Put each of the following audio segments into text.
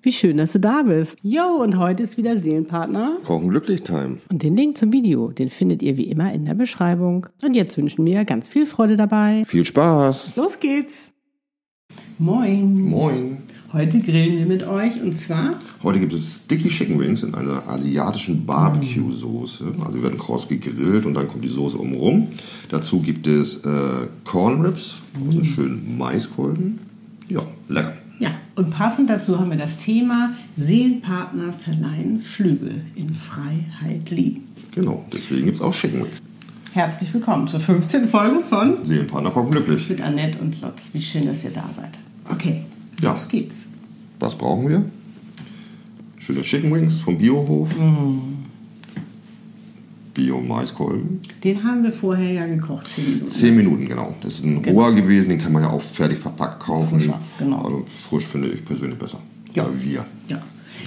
Wie schön, dass du da bist. Jo, und heute ist wieder Seelenpartner. Kochen glücklich Time. Und den Link zum Video, den findet ihr wie immer in der Beschreibung. Und jetzt wünschen wir ganz viel Freude dabei. Viel Spaß. Los geht's. Moin. Moin. Heute grillen wir mit euch und zwar Heute gibt es Sticky Chicken Wings in einer asiatischen Barbecue-Soße. Also wir werden kross gegrillt und dann kommt die Soße oben rum. Dazu gibt es äh, Corn Ribs, also einen schönen Maiskolben. Ja, lecker. Ja, und passend dazu haben wir das Thema Seelenpartner verleihen Flügel in Freiheit lieben. Genau, deswegen gibt es auch Chicken Wings. Herzlich willkommen zur 15. Folge von Seelenpartner kochen glücklich. mit Annette und Lotz. Wie schön, dass ihr da seid. Okay, Ja. los geht's. Was brauchen wir? Schöne Chicken Wings vom Biohof. Bio-Maiskolben. Den haben wir vorher ja gekocht, 10 Minuten. Zehn Minuten, genau. Das ist ein Genau. roher gewesen, den kann man ja auch fertig verpackt kaufen. Frischer, genau. Also frisch finde ich persönlich besser. Ja. Oder wir. Ja.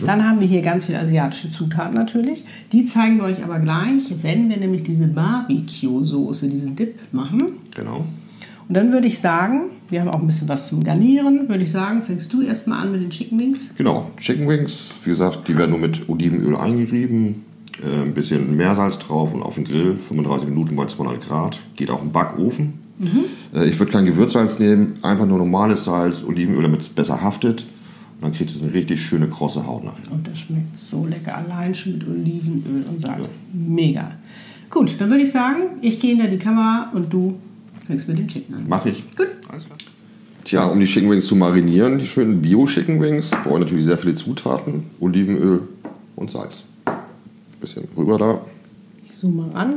Dann haben wir hier ganz viele asiatische Zutaten natürlich. Die zeigen wir euch aber gleich, wenn wir nämlich diese Barbecue-Soße, diesen Dip machen. Genau. Und dann würde ich sagen, wir haben auch ein bisschen was zum Garnieren, würde ich sagen, fängst du erstmal an mit den Chicken Wings. Genau. Chicken Wings, wie gesagt, die werden nur mit Olivenöl eingerieben. Äh, ein bisschen Meersalz drauf und auf den Grill. 35 Minuten bei 200 Grad. Geht auch im Backofen. Äh, ich würde kein Gewürzsalz nehmen, einfach nur normales Salz, Olivenöl, damit es besser haftet. Und dann kriegt es eine richtig schöne krosse Haut nachher. Und das schmeckt so lecker, allein schon mit Olivenöl und Salz. Mega. Gut, dann würde ich sagen, ich gehe hinter die Kamera und du fängst mit dem Chicken an. Mache ich. Gut. Alles klar. Tja, um die Chicken Wings zu marinieren, die schönen Bio-Chicken Wings, brauche ich natürlich sehr viele Zutaten. Olivenöl und Salz. Bisschen rüber da. Ich zoome mal ran.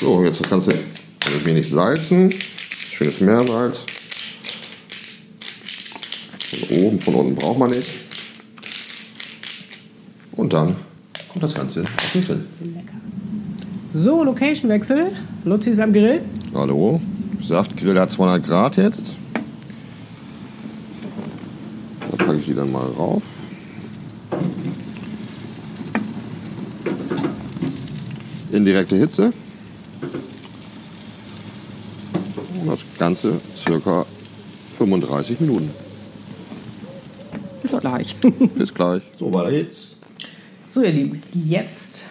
So, jetzt das Ganze ein wenig salzen. Schönes Meersalz. Von oben, von unten braucht man nicht. Und dann kommt das Ganze auf den Grill. Lecker. So, Location-Wechsel. Luzi ist am Grill. Hallo, gesagt, Grill hat 200 Grad jetzt. Da packe ich die dann mal rauf. Indirekte Hitze. Und das Ganze circa 35 Minuten. Bis gleich. Bis gleich. So, weiter geht's. So, ihr Lieben, jetzt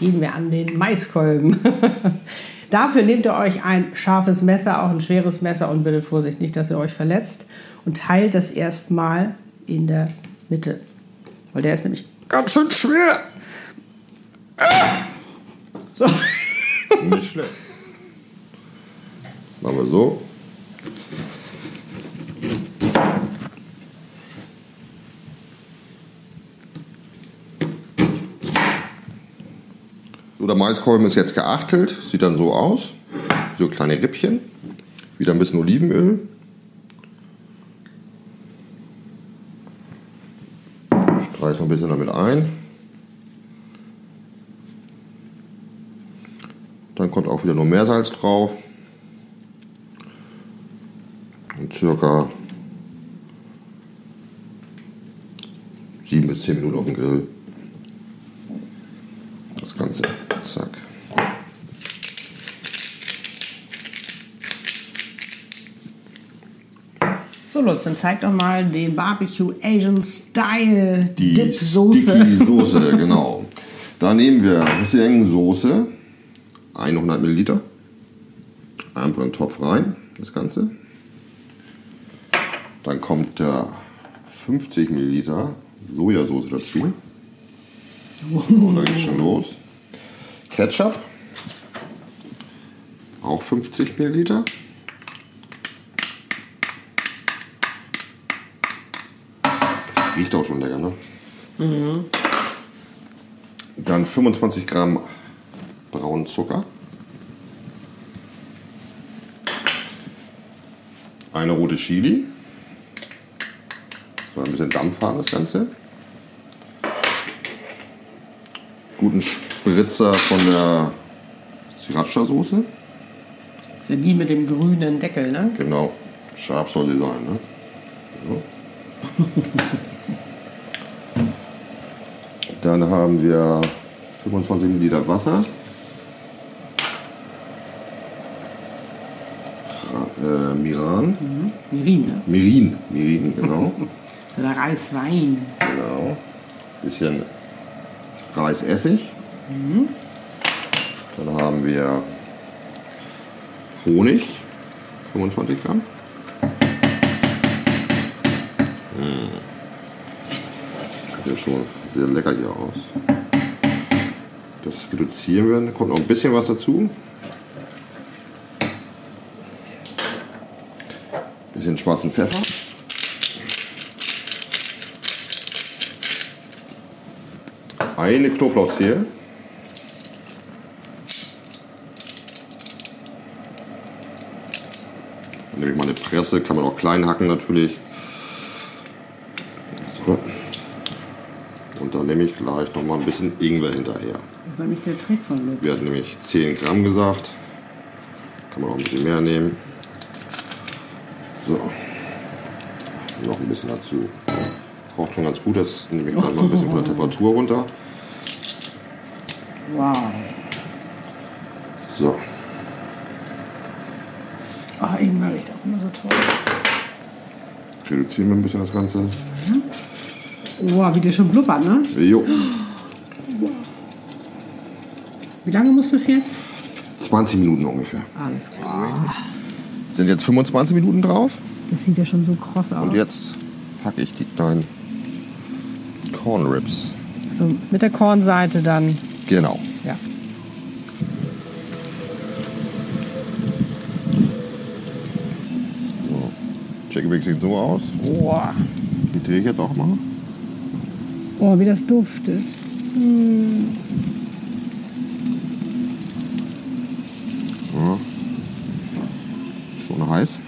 gehen wir an den Maiskolben. Dafür nehmt ihr euch ein scharfes Messer, auch ein schweres Messer und bitte Vorsicht, nicht, dass ihr euch verletzt. Und teilt das erstmal in der Mitte. Weil der ist nämlich ganz schön schwer. Ah! So. Nicht schlecht. Machen wir so. So, der Maiskolben ist jetzt geachtelt. Sieht dann so aus. So kleine Rippchen. Wieder ein bisschen Olivenöl. Streichen ein bisschen damit ein. Dann kommt auch wieder nur Meersalz drauf. Und circa 7 bis 10 Minuten auf dem Grill. Das Ganze. Zack. So, Lutz, dann zeig doch mal den Barbecue Asian Style Die Dip Soße. Sticky Soße, genau. Da nehmen wir ein bisschen Soße. 100 Milliliter. Einfach in den Topf rein, das Ganze. Dann kommt der 50 Milliliter Sojasauce dazu. Und da geht schon los. Ketchup. Auch 50 Milliliter. Riecht auch schon lecker, ne? Dann 25 Gramm braunen Zucker. Eine rote Chili. So ein bisschen Dampf haben das Ganze. Guten Spritzer von der Sriracha-Soße. Ist ja die mit dem grünen Deckel, ne? Genau. Scharf soll sie sein, ne? So. Dann haben wir 25 Milliliter Wasser. Mirin, ne? Mirin. Mirin, genau. So der Reiswein. genau. Bisschen Reisessig. Dann haben wir Honig. 25 Gramm. Hm. Sieht ja schon sehr lecker hier aus. Das reduzieren wir. Da kommt noch ein bisschen was dazu. Bisschen schwarzen Pfeffer. Eine Knoblauchzehe. Dann nehme ich mal eine Presse, kann man auch klein hacken natürlich. So. Und dann nehme ich gleich noch mal ein bisschen Ingwer hinterher. Das ist nämlich der Trick von Lutz. Wir hatten nämlich 10 Gramm gesagt. Kann man auch ein bisschen mehr nehmen. So. Noch ein bisschen dazu. Braucht schon ganz gut, das nehme ich gleich mal ein bisschen von der Temperatur runter. Wow. So. Oh, Ingwer riecht auch immer so toll. Reduzieren wir ein bisschen das Ganze. Wow, wie der schon blubbert, ne? Jo. Wie lange muss das jetzt? 20 Minuten ungefähr. Alles klar. Sind jetzt 25 Minuten drauf. Das sieht ja schon so kross aus. Und jetzt packe ich die kleinen Corn Ribs. So, mit der Kornseite dann. Genau. Ja. So. Chicken Wings sieht so aus. Boah. Die drehe ich jetzt auch mal. Oh, wie das duftet. Ja. Schon heiß.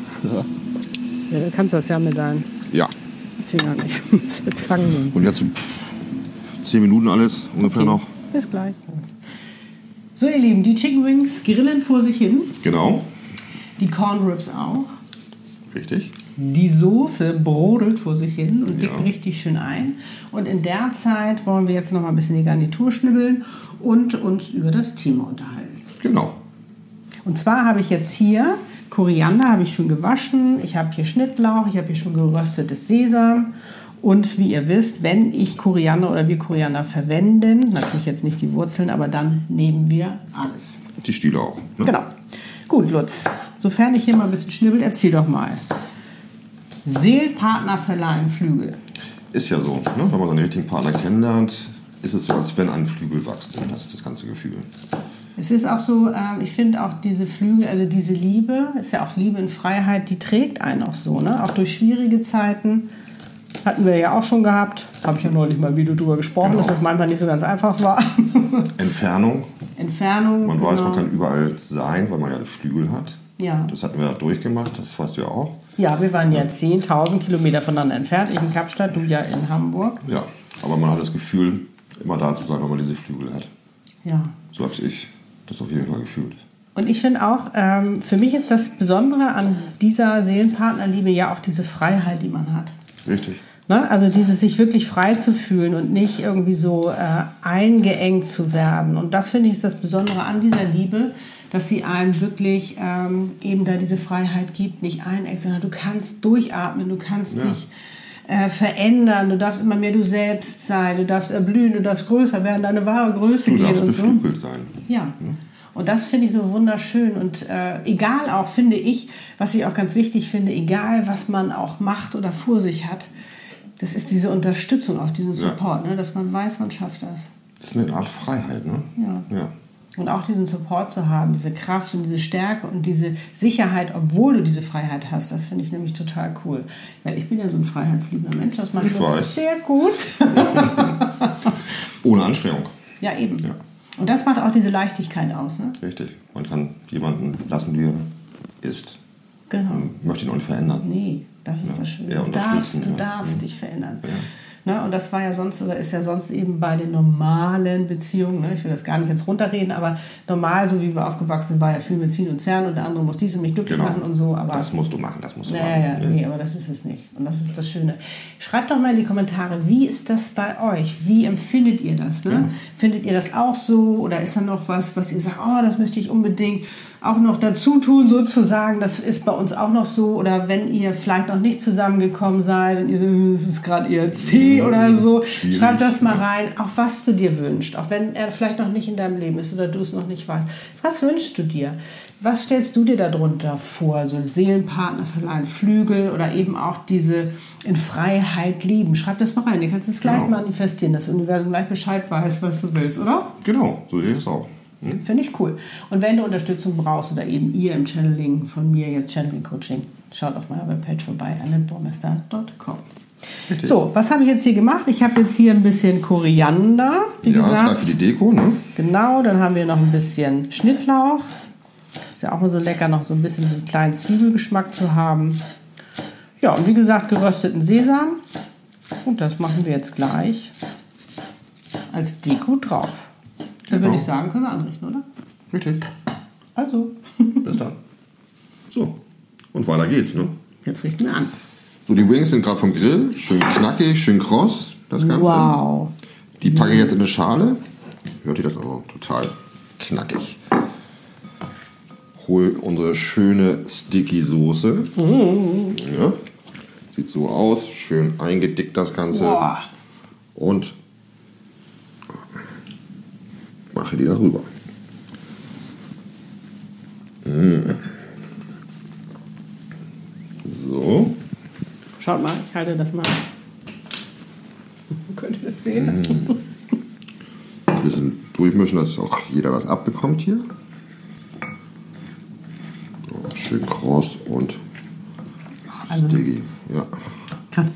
Ja, du kannst das ja mit deinen Ja. Fingern nicht. Muss jetzt nehmen. Und jetzt 10 Minuten alles ungefähr noch. Bis gleich. So, ihr Lieben, die Chicken Wings grillen vor sich hin. Genau. Die Corn Ribs auch. Richtig. Die Soße brodelt vor sich hin und dickt Ja. richtig schön ein. Und in der Zeit wollen wir jetzt noch mal ein bisschen die Garnitur schnibbeln und uns über das Thema unterhalten. Genau. Und zwar habe ich jetzt hier Koriander, habe ich schon gewaschen. Ich habe hier Schnittlauch, ich habe hier schon geröstetes Sesam. Und wie ihr wisst, wenn ich Koriander oder wir Koriander verwenden, natürlich jetzt nicht die Wurzeln, aber dann nehmen wir alles. Die Stiele auch. Ne? Genau. Gut, Lutz, sofern ich hier mal ein bisschen schnibbelt, erzähl doch mal. Seelpartner verleihen Flügel. Ist ja so. Ne? Wenn man seinen richtigen Partner kennenlernt, ist es so, als wenn ein Flügel wächst. Das ist das ganze Gefühl. Es ist auch so, ähm, ich finde auch diese Flügel, also diese Liebe, ist ja auch Liebe in Freiheit, die trägt einen auch so, ne? Auch durch schwierige Zeiten. Hatten wir ja auch schon gehabt. Habe ich ja neulich mal wieder drüber gesprochen, Genau. dass das manchmal nicht so ganz einfach war. Entfernung. Entfernung. Man weiß, genau. man kann überall sein, weil man ja Flügel hat. Ja. Das hatten wir ja durchgemacht, das weißt du ja auch. ja, wir waren ja 10.000 Kilometer voneinander entfernt. Ich in Kapstadt, du ja in Hamburg. Ja. Aber man hat das Gefühl, immer da zu sein, wenn man diese Flügel hat. Ja. So habe ich das auf jeden Fall gefühlt. Und ich finde auch, ähm, für mich ist das Besondere an dieser Seelenpartnerliebe ja auch diese Freiheit, die man hat. Richtig. Ne? Also dieses sich wirklich frei zu fühlen und nicht irgendwie so äh, eingeengt zu werden. Und das finde ich ist das Besondere an dieser Liebe, dass sie einem wirklich ähm, eben da diese Freiheit gibt, nicht einengt, sondern du kannst durchatmen, du kannst Ja. dich äh, verändern, du darfst immer mehr du selbst sein, du darfst erblühen, du darfst größer werden, deine wahre Größe Du gehen darfst und so. beflügelt sein. Ja. Und das finde ich so wunderschön. Und äh, egal auch, finde ich, was ich auch ganz wichtig finde, egal was man auch macht oder vor sich hat, das ist diese Unterstützung, auch diesen Support, ne? dass man weiß, man schafft das. Das ist eine Art Freiheit, ne? Ja. Ja. Und auch diesen Support zu haben, diese Kraft und diese Stärke und diese Sicherheit, obwohl du diese Freiheit hast, das finde ich nämlich total cool. Weil ich bin ja so ein freiheitsliebender Mensch, das macht weiß. sehr gut. Ohne Anstrengung. ja, eben. Ja. Und das macht auch diese Leichtigkeit aus. Ne? Richtig. Man kann jemanden lassen, wie er ist. Genau. Man möchte ihn auch nicht verändern. Nee, das ist Ja, das Schöne. Du darfst, du ja. darfst Mhm. dich verändern. Ja. Ne? Und das war ja sonst oder ist ja sonst eben bei den normalen Beziehungen, ne? ich will das gar nicht jetzt runterreden, aber normal, so wie wir aufgewachsen sind, war ja viel mit Ziehen und Zerren und der andere muss dies und mich glücklich Genau. machen und so. Aber Das musst du machen, das musst du ja, machen. ja, nee, aber das ist es nicht. Und das ist das Schöne. Schreibt doch mal in die Kommentare, wie ist das bei euch? Wie empfindet ihr das? Ne? Findet ihr das auch so? Oder ist da noch was, was ihr sagt, oh, das möchte ich unbedingt auch noch dazu tun, sozusagen? Das ist bei uns auch noch so. Oder wenn ihr vielleicht noch nicht zusammengekommen seid und ihr, es ist gerade Oder so, schwierig. schreibt das mal rein, auch was du dir wünschst. Auch wenn er vielleicht noch nicht in deinem Leben ist oder du es noch nicht weißt. Was wünschst du dir? Was stellst du dir darunter vor? So Seelenpartner verleihen, Flügel oder eben auch diese in Freiheit lieben. Schreib das mal rein. Du kannst es gleich Genau. manifestieren, das Universum gleich Bescheid weiß, was du willst, oder? Genau, so ich es auch. Hm? Finde ich cool. Und wenn du Unterstützung brauchst oder eben ihr im Channeling von mir jetzt Channeling Coaching, schaut auf meiner Webpage vorbei, annetbornester.com. So, was habe ich jetzt hier gemacht? Ich habe jetzt hier ein bisschen Koriander, wie Ja, das war gesagt. für die Deko, ne? Genau, dann haben wir noch ein bisschen Schnittlauch. Ist ja auch mal so lecker, noch so ein bisschen einen kleinen Zwiebelgeschmack zu haben. Ja, und wie gesagt, gerösteten Sesam. Und das machen wir jetzt gleich als Deko drauf. Dann würde Genau. ich sagen, können wir anrichten, oder? Richtig. Also, Bis dann. So, und weiter geht's, ne? jetzt richten wir an. So, die Wings sind gerade vom Grill. Schön knackig, schön kross, das Ganze. Wow. Die packe ich jetzt in eine Schale. Hört ihr das auch? Total knackig. Hol unsere schöne Sticky Soße. Ja. Sieht so aus. Schön eingedickt das Ganze. Boah. Und mache die darüber. Mm. So. Schaut mal, ich halte das mal. Könnt ihr das sehen? Ein bisschen durchmischen, dass auch jeder was abbekommt hier. So, schön kross und Also- sticky. Ja. Kann.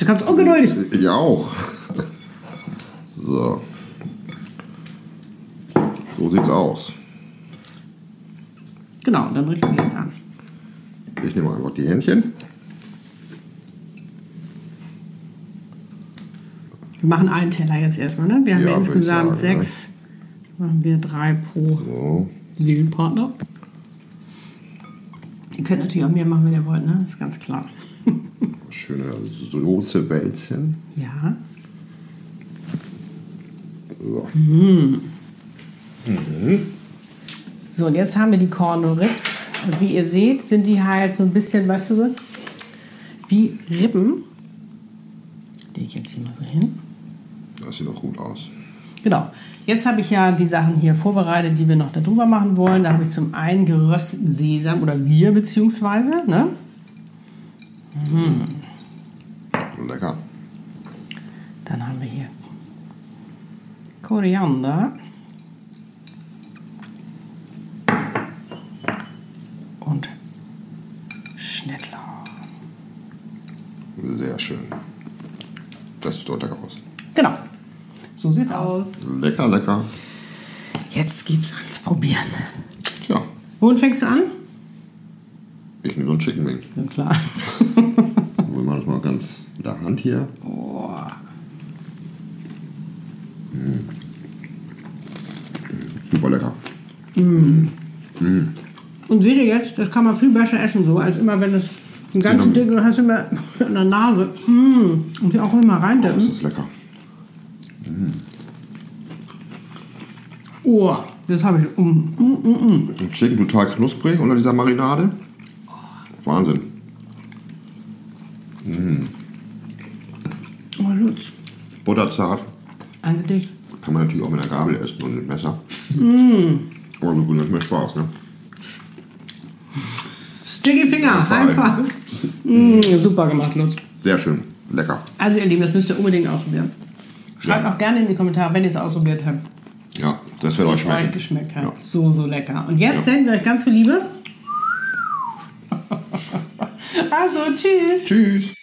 Du kannst ungeduldig. Ich auch. So. So sieht's aus. Genau, dann richten wir jetzt an. Ich nehme einfach die Händchen. Wir machen einen Teller jetzt erstmal, ne? Wir haben ja, Ja, insgesamt sagen, sechs. Machen wir drei pro So. Seelenpartner. Ihr könnt natürlich auch mehr machen, wenn ihr wollt, ne? Ist ganz klar. Schöne Soße-Wälzchen. Ja. So. So, und jetzt haben wir die Corno Rips. Und wie ihr seht, sind die halt so ein bisschen, weißt du, so wie Rippen. Lege ich jetzt hier mal so hin. Das sieht doch gut aus. Genau. Jetzt habe ich ja die Sachen hier vorbereitet, die wir noch darüber machen wollen. Da habe ich zum einen gerösteten Sesam oder Bier beziehungsweise, ne? Lecker. Dann haben wir hier Koriander. Und Schnittlauch. Sehr schön. Das sieht doch lecker aus. Genau. So sieht's aus. Lecker, lecker. Jetzt geht's ans Probieren. Tja, Womit fängst du an? ich nehme so einen Chicken Wing. Ja, klar. Wir machen das mal ganz mit der Hand hier. Boah. Super lecker. Und seht ihr jetzt, das kann man viel besser essen, so als immer, wenn es ein ganzes Genau. Ding und hast immer in der Nase. Mm. Und hier auch immer Das reindippen. ist lecker. Oh, das habe ich. Mm, mm, mm, mm. Und Chicken total knusprig unter dieser Marinade. Wahnsinn. Oh, Lutz. Butterzart. Ein Gedicht. Kann man natürlich auch mit einer Gabel essen und mit Messer. Aber so gut, das macht Spaß, ne? Sticky Finger, High Five. Mm, super gemacht, Lutz. Sehr schön. Lecker. Also, ihr Lieben, das müsst ihr unbedingt ausprobieren. Schreibt Ja. auch gerne in die Kommentare, wenn ihr es ausprobiert habt. Ja, das wird euch Euch schmecken. geschmeckt hat. Ja. So, so lecker. Und jetzt Ja. senden wir euch ganz viel Liebe. also, tschüss. Tschüss.